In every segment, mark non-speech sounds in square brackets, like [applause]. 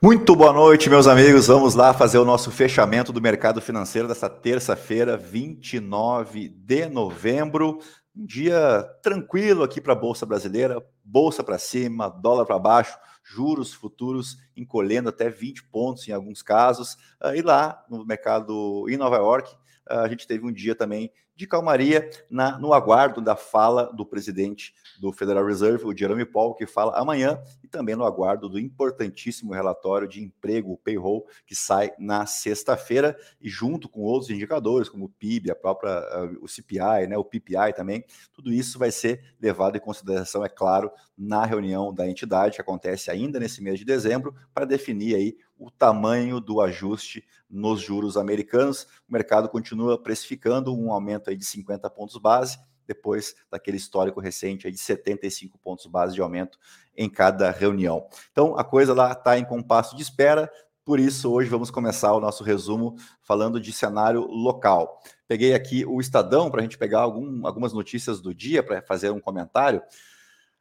Muito boa noite, meus amigos. Vamos lá fazer o nosso fechamento do mercado financeiro desta terça-feira, 29 de novembro. Um dia tranquilo aqui para a Bolsa Brasileira, bolsa para cima, dólar para baixo, juros futuros encolhendo até 20 pontos em alguns casos. Ah, e lá no mercado em Nova York, ah, a gente teve um dia também de calmaria na, no aguardo da fala do presidente do Federal Reserve, o Jerome Powell, que fala amanhã, e também no aguardo do importantíssimo relatório de emprego, o payroll, que sai na sexta-feira, e junto com outros indicadores, como o PIB, a própria, uh, o CPI, né, o PPI também, tudo isso vai ser levado em consideração, é claro, na reunião da entidade, que acontece ainda nesse mês de dezembro, para definir aí o tamanho do ajuste nos juros americanos. O mercado continua precificando um aumento aí de 50 pontos base, depois daquele histórico recente aí de 75 pontos base de aumento em cada reunião. Então a coisa lá está em compasso de espera, por isso hoje vamos começar o nosso resumo falando de cenário local. Peguei aqui o Estadão para a gente pegar algum, algumas notícias do dia para fazer um comentário.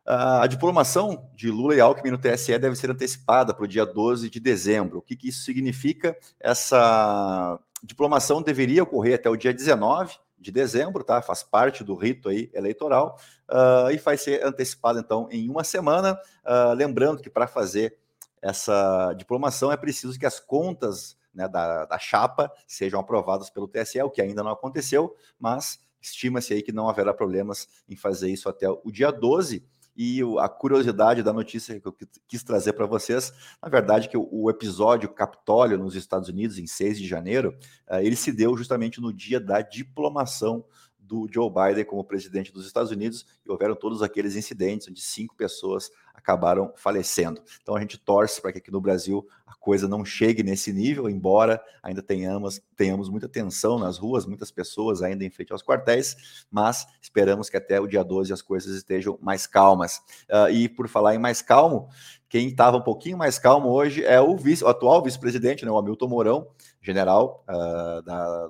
Uh, a diplomação de Lula e Alckmin no TSE deve ser antecipada para o dia 12 de dezembro. O que, que isso significa? Essa diplomação deveria ocorrer até o dia 19 de dezembro, tá? Faz parte do rito aí eleitoral uh, e vai ser antecipada então em uma semana. Uh, lembrando que para fazer essa diplomação é preciso que as contas né, da, da chapa sejam aprovadas pelo TSE, o que ainda não aconteceu, mas estima-se aí que não haverá problemas em fazer isso até o dia 12. E a curiosidade da notícia que eu quis trazer para vocês, na verdade, que o, episódio Capitólio nos Estados Unidos, em 6 de janeiro, eh, ele se deu justamente no dia da diplomação do Joe Biden como presidente dos Estados Unidos e houveram todos aqueles incidentes onde cinco pessoas acabaram falecendo. Então a gente torce para que aqui no Brasil coisa não chegue nesse nível, embora ainda tenhamos, tenhamos muita tensão nas ruas, muitas pessoas ainda em frente aos quartéis, mas esperamos que até o dia 12 as coisas estejam mais calmas. Uh, e por falar em mais calmo, quem estava um pouquinho mais calmo hoje é o, vice, o atual vice-presidente, né, o Hamilton Mourão, general uh, da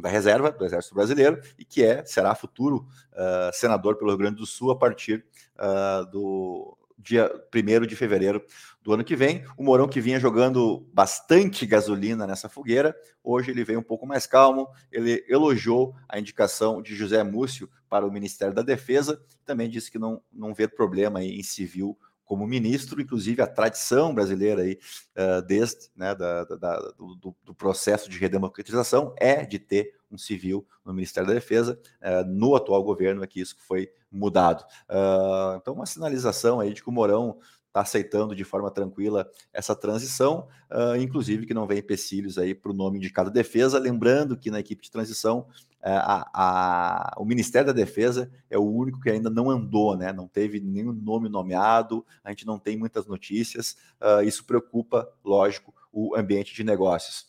da reserva do Exército Brasileiro e que é será futuro uh, senador pelo Rio Grande do Sul a partir uh, do dia 1 de fevereiro do ano que vem. O Mourão que vinha jogando bastante gasolina nessa fogueira, hoje ele veio um pouco mais calmo, ele elogiou a indicação de José Múcio para o Ministério da Defesa, também disse que não, não vê problema em civil como ministro, inclusive a tradição brasileira aí, uh, desde né, da, da, do, do, processo de redemocratização é de ter um civil no Ministério da Defesa. Uh, no atual governo é que isso foi mudado. Uh, então, uma sinalização aí de que o Mourão está aceitando de forma tranquila essa transição, uh, inclusive que não vem empecilhos aí para o nome indicado defesa. Lembrando que na equipe de transição, a, a, o Ministério da Defesa é o único que ainda não andou, né? Não teve nenhum nome nomeado, a gente não tem muitas notícias. Uh, isso preocupa, lógico, o ambiente de negócios.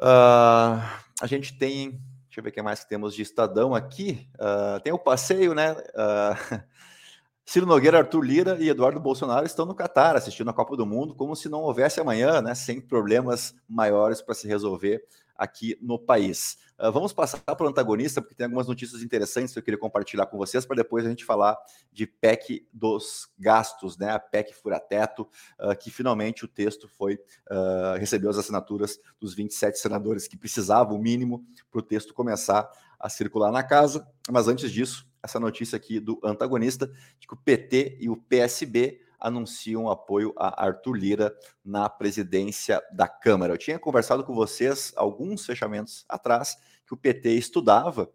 a gente tem Deixa eu ver o que mais que temos de Estadão aqui. Uh, tem o passeio, né? Uh, [laughs] Ciro Nogueira, Arthur Lira e Eduardo Bolsonaro estão no Catar assistindo a Copa do Mundo como se não houvesse amanhã, né, sem problemas maiores para se resolver aqui no país. Uh, vamos passar para o antagonista, porque tem algumas notícias interessantes que eu queria compartilhar com vocês, para depois a gente falar de PEC dos gastos, né? A PEC fura-teto, uh, que finalmente o texto foi uh, recebeu as assinaturas dos 27 senadores que precisavam o mínimo para o texto começar a circular na casa. Mas antes disso, essa notícia aqui do antagonista, de que o PT e o PSB anunciam apoio a Arthur Lira na presidência da Câmara. Eu tinha conversado com vocês alguns fechamentos atrás que o PT estudava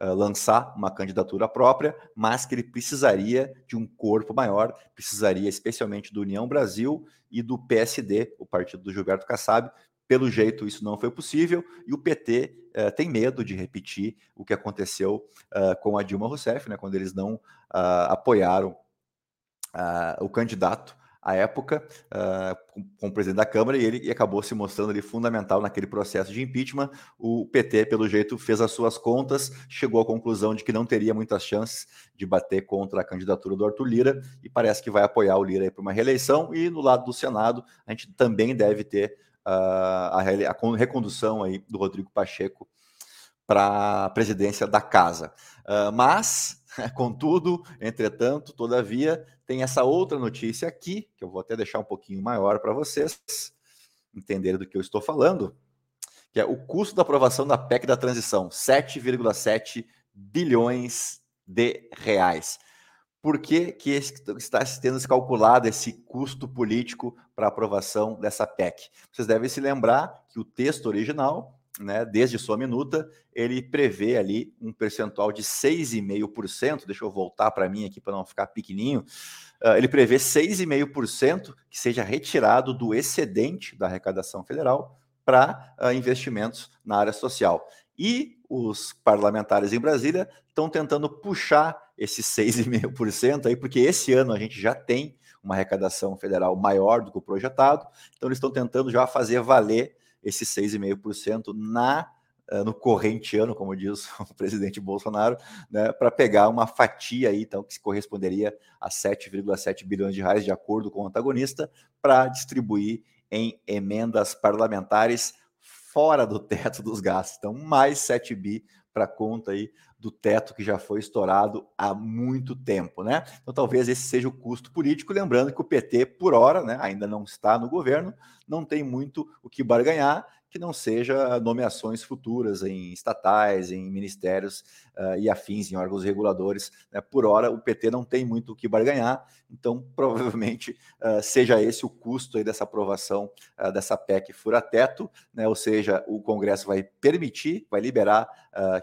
uh, lançar uma candidatura própria, mas que ele precisaria de um corpo maior, precisaria especialmente do União Brasil e do PSD, o partido do Gilberto Kassab, pelo jeito, isso não foi possível e o PT eh, tem medo de repetir o que aconteceu uh, com a Dilma Rousseff, né, quando eles não uh, apoiaram o candidato à época com o presidente da Câmara e ele acabou se mostrando ali fundamental naquele processo de impeachment. O PT, pelo jeito, fez as suas contas, chegou à conclusão de que não teria muitas chances de bater contra a candidatura do Arthur Lira e parece que vai apoiar o Lira para uma reeleição. E no lado do Senado, a gente também deve ter a, a recondução aí do Rodrigo Pacheco para a presidência da casa. Uh, mas, [laughs] contudo, entretanto, todavia, tem essa outra notícia aqui, que eu vou até deixar um pouquinho maior para vocês entenderem do que eu estou falando, que é o custo da aprovação da PEC da transição, 7,7 bilhões de reais. Por que, que está sendo calculado esse custo político para aprovação dessa PEC? Vocês devem se lembrar que o texto original né, desde sua minuta, ele prevê ali um percentual de 6,5%. Deixa eu voltar para mim aqui para não ficar pequenininho. Uh, ele prevê 6,5% que seja retirado do excedente da arrecadação federal para uh, investimentos na área social. E os parlamentares em Brasília estão tentando puxar esse 6,5% aí, porque esse ano a gente já tem uma arrecadação federal maior do que o projetado, então eles estão tentando já fazer valer esse 6,5% na eh, no corrente ano, como diz [laughs] o presidente Bolsonaro, né, para pegar uma fatia aí, então, que corresponderia a 7,7 bilhões de reais, de acordo com o antagonista, para distribuir em emendas parlamentares fora do teto dos gastos. Então, mais 7 bi para conta aí do teto que já foi estourado há muito tempo, né? Então talvez esse seja o custo político, lembrando que o PT por hora, né, ainda não está no governo, não tem muito o que barganhar que não seja nomeações futuras em estatais, em ministérios uh, e afins, em órgãos reguladores. Né? Por hora, o PT não tem muito o que barganhar, então [laughs] provavelmente uh, seja esse o custo dessa aprovação uh, dessa PEC fura-teto, né? ou seja, o Congresso vai permitir, vai liberar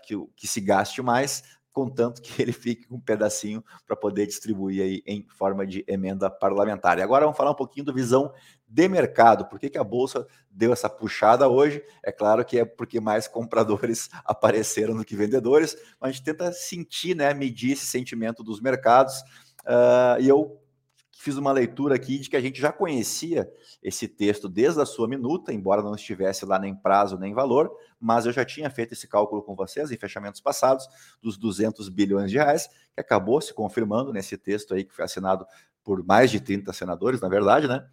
que, que se gaste mais, contanto que ele fique com um pedacinho para poder distribuir aí em forma de emenda parlamentar. E agora vamos falar um pouquinho do visão de mercado. Por que, que a Bolsa deu essa puxada hoje? É claro que é porque mais compradores [laughs] apareceram do que vendedores, mas a gente tenta sentir, né, medir esse sentimento dos mercados. Uh, e eu fiz uma leitura aqui de que a gente já conhecia esse texto desde a sua minuta, embora não estivesse lá nem prazo nem valor, mas eu já tinha feito esse cálculo com vocês em fechamentos passados dos 200 bilhões de reais, que acabou se confirmando nesse texto aí que foi assinado por mais de 30 senadores, na verdade, né?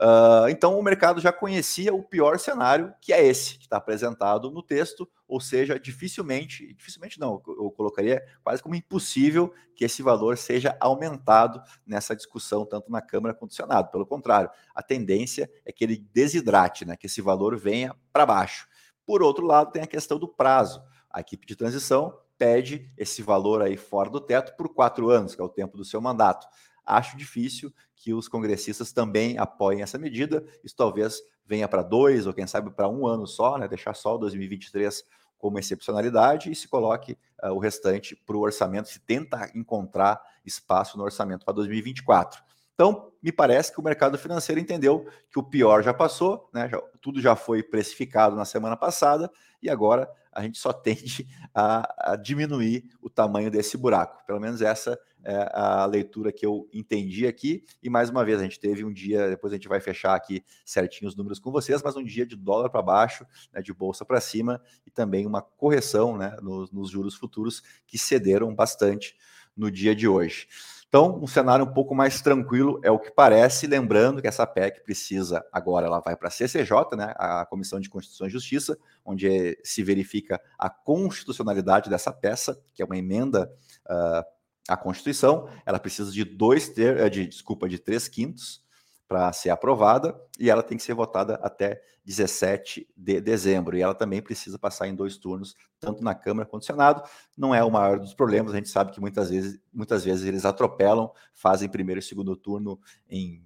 Uh, então o mercado já conhecia o pior cenário, que é esse que está apresentado no texto, ou seja, dificilmente, dificilmente não, eu colocaria quase como impossível que esse valor seja aumentado nessa discussão, tanto na Câmara quanto no Senado. Pelo contrário, a tendência é que ele desidrate, né, que esse valor venha para baixo. Por outro lado, tem a questão do prazo. A equipe de transição pede esse valor aí fora do teto por quatro anos, que é o tempo do seu mandato. Acho difícil que os congressistas também apoiem essa medida. Isso talvez venha para dois, ou quem sabe para um ano só, né? deixar só 2023 como excepcionalidade e se coloque uh, o restante para o orçamento, se tenta encontrar espaço no orçamento para 2024. Então, me parece que o mercado financeiro entendeu que o pior já passou, né? Já, tudo já foi precificado na semana passada e agora a gente só [laughs] tende a, a diminuir o tamanho desse buraco. Pelo menos essa é a leitura que eu entendi aqui. E mais uma vez, a gente teve um dia, depois a gente vai fechar aqui certinho os números com vocês, mas um dia de dólar para baixo, né, de bolsa para cima, e também uma correção né, nos, nos juros futuros que cederam bastante no dia de hoje. Então, um cenário um pouco mais tranquilo é o que parece, lembrando que essa PEC precisa, agora ela vai para a CCJ, né, a Comissão de Constituição e Justiça, onde se verifica a constitucionalidade dessa peça, que é uma emenda uh, a Constituição, ela precisa de dois ter, eh, de desculpa, de três quintos para ser aprovada e ela tem que ser votada até 17 de dezembro. E ela também precisa passar em dois turnos, tanto na Câmara quanto no Senado. Não é o maior dos problemas, a gente sabe que muitas vezes, muitas vezes eles atropelam, fazem primeiro e segundo turno em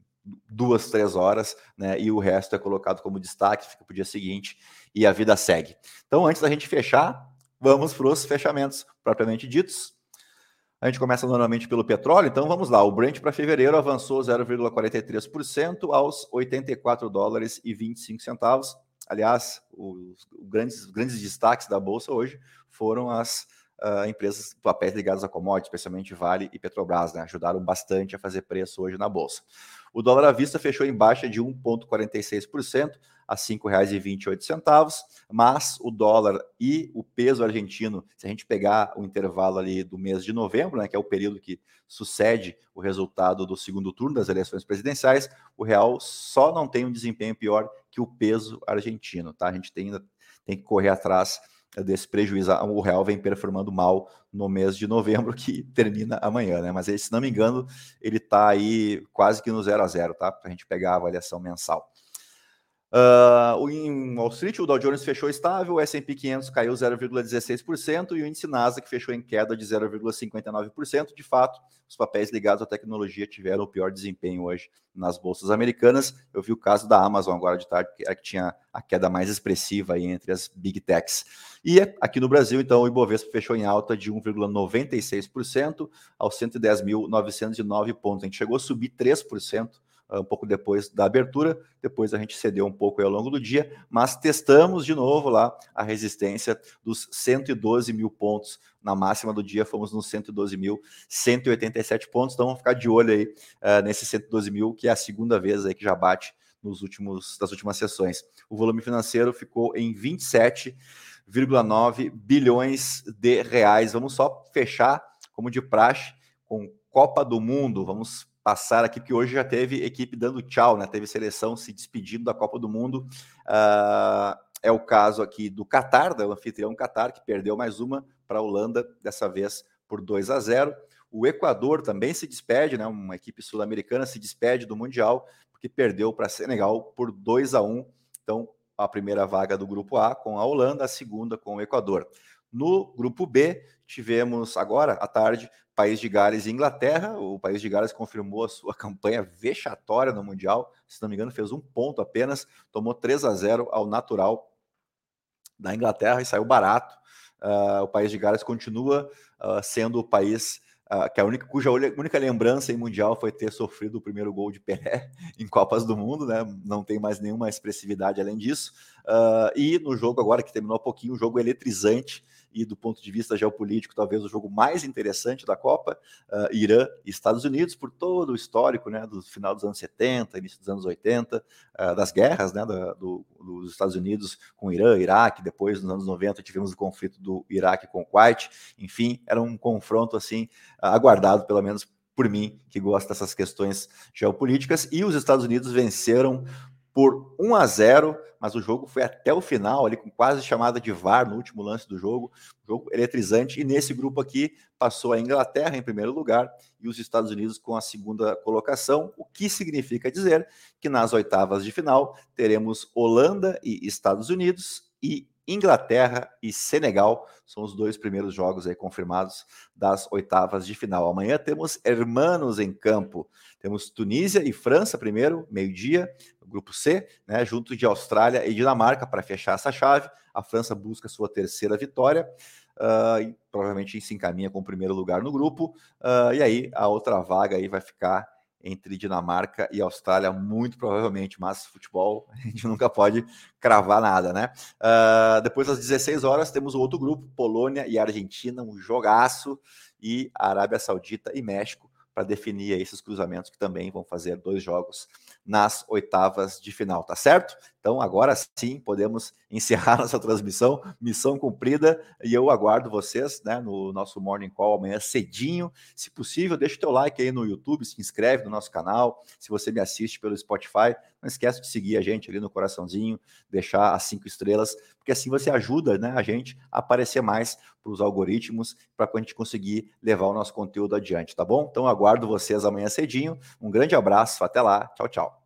duas, três horas, né? E o resto é colocado como destaque, fica para o dia seguinte e a vida segue. Então, antes da gente fechar, vamos para os fechamentos propriamente ditos. A gente começa normalmente pelo petróleo, então vamos lá. O Brent para fevereiro avançou 0,43% aos 84 dólares e 25 centavos. Aliás, os grandes, grandes destaques da bolsa hoje foram as uh, empresas papéis ligadas a commodities, especialmente Vale e Petrobras, né? ajudaram bastante a fazer preço hoje na bolsa. O dólar à vista fechou em baixa de 1,46% a R$ 5,28, mas o dólar e o peso argentino, se a gente pegar o intervalo ali do mês de novembro, né, que é o período que sucede o resultado do segundo turno das eleições presidenciais, o real só não tem um desempenho pior que o peso argentino, tá? A gente tem, tem que correr atrás desse prejuízo. O real vem performando mal no mês de novembro, que termina amanhã, né? Mas se não me engano, ele está aí quase que no zero a zero, tá? Para a gente pegar a avaliação mensal. Uh, em Wall Street, o Dow Jones fechou estável, o S&P 500 caiu 0,16% e o índice Nasdaq fechou em queda de 0,59%. De fato, os papéis ligados à tecnologia tiveram o pior desempenho hoje nas bolsas americanas. Eu vi o caso da Amazon agora de tarde, que tinha a queda mais expressiva aí entre as big techs. E aqui no Brasil, então, o Ibovespa fechou em alta de 1,96% aos 110.909 pontos. A gente chegou a subir 3% um pouco depois da abertura, depois a gente cedeu um pouco ao longo do dia, mas testamos de novo lá a resistência dos 112 mil pontos. Na máxima do dia fomos nos 112.187 pontos, então vamos ficar de olho aí uh, nesse 112 mil, que é a segunda vez aí que já bate nos últimos, das últimas sessões. O volume financeiro ficou em 27,9 bilhões de reais. Vamos só fechar, como de praxe, com Copa do Mundo. Vamos passar aqui, porque hoje já teve equipe dando tchau, né? Teve seleção se despedindo da Copa do Mundo. Uh, é o caso aqui do Qatar, do anfitrião Qatar, que perdeu mais uma para a Holanda, dessa vez por 2 a 0. O Equador também se despede, né? Uma equipe sul-americana se despede do Mundial, porque perdeu para Senegal por 2 a 1. Então, a primeira vaga do grupo A com a Holanda, a segunda com o Equador. No grupo B, tivemos agora à tarde País de Gales e Inglaterra. O País de Gales confirmou a sua [laughs] campanha vexatória no Mundial. Se não me engano, fez um ponto apenas, tomou 3 a 0 ao natural da Inglaterra e saiu barato. Uh, o País de Gales continua uh, sendo o país uh, que a única, cuja única lembrança em Mundial foi ter sofrido o primeiro gol de Pelé [laughs] em Copas do Mundo, né? Não tem mais nenhuma expressividade além disso. e no jogo agora, que terminou há pouquinho, um jogo eletrizante e do ponto de vista geopolítico, talvez o jogo mais interessante da Copa, uh, Irã e Estados Unidos, por todo o histórico né, do final dos anos 70, início dos anos 80, uh, ah, das guerras né, da, do, dos Estados Unidos com Irã, Iraque, depois nos anos 90 tivemos o conflito do Iraque com o Kuwait, enfim, era um confronto assim aguardado, pelo menos por mim, que gosta dessas questões geopolíticas, e os Estados Unidos venceram por 1 a 0, mas o jogo foi até o final, ali com quase chamada de VAR no último lance do jogo, jogo eletrizante. E nesse grupo aqui passou a Inglaterra em primeiro lugar e os Estados Unidos com a segunda colocação, o que significa dizer que nas oitavas de final teremos Holanda e Estados Unidos e Inglaterra e Senegal são os dois primeiros jogos aí confirmados das oitavas de final. Amanhã temos hermanos em campo. Temos Tunísia e França primeiro, meio-dia, grupo C, né, junto de Austrália e Dinamarca para fechar essa chave. A França busca sua terceira vitória. Uh, e provavelmente se encaminha com o primeiro lugar no grupo. Uh, e aí a outra vaga aí vai ficar entre Dinamarca e Austrália, muito provavelmente, mas futebol [laughs] a gente nunca pode cravar nada, né? Uh, depois das 16 horas temos o outro grupo, Polônia e Argentina, um jogaço, e Arábia Saudita e México para definir esses cruzamentos que também vão fazer dois jogos nas oitavas de final, tá certo? Então agora sim podemos [laughs] encerrar nossa transmissão, missão cumprida, e eu aguardo vocês né, no nosso Morning Call amanhã cedinho. Se possível, deixa o teu like aí no YouTube, se inscreve no nosso canal. Se você me assiste pelo Spotify, não esquece de seguir a gente ali no coraçãozinho, deixar as cinco estrelas, porque assim você ajuda né, a gente a aparecer mais para os algoritmos, para a gente conseguir levar o nosso conteúdo adiante, tá bom? Então aguardo vocês amanhã cedinho. Um grande abraço, até lá, tchau, tchau.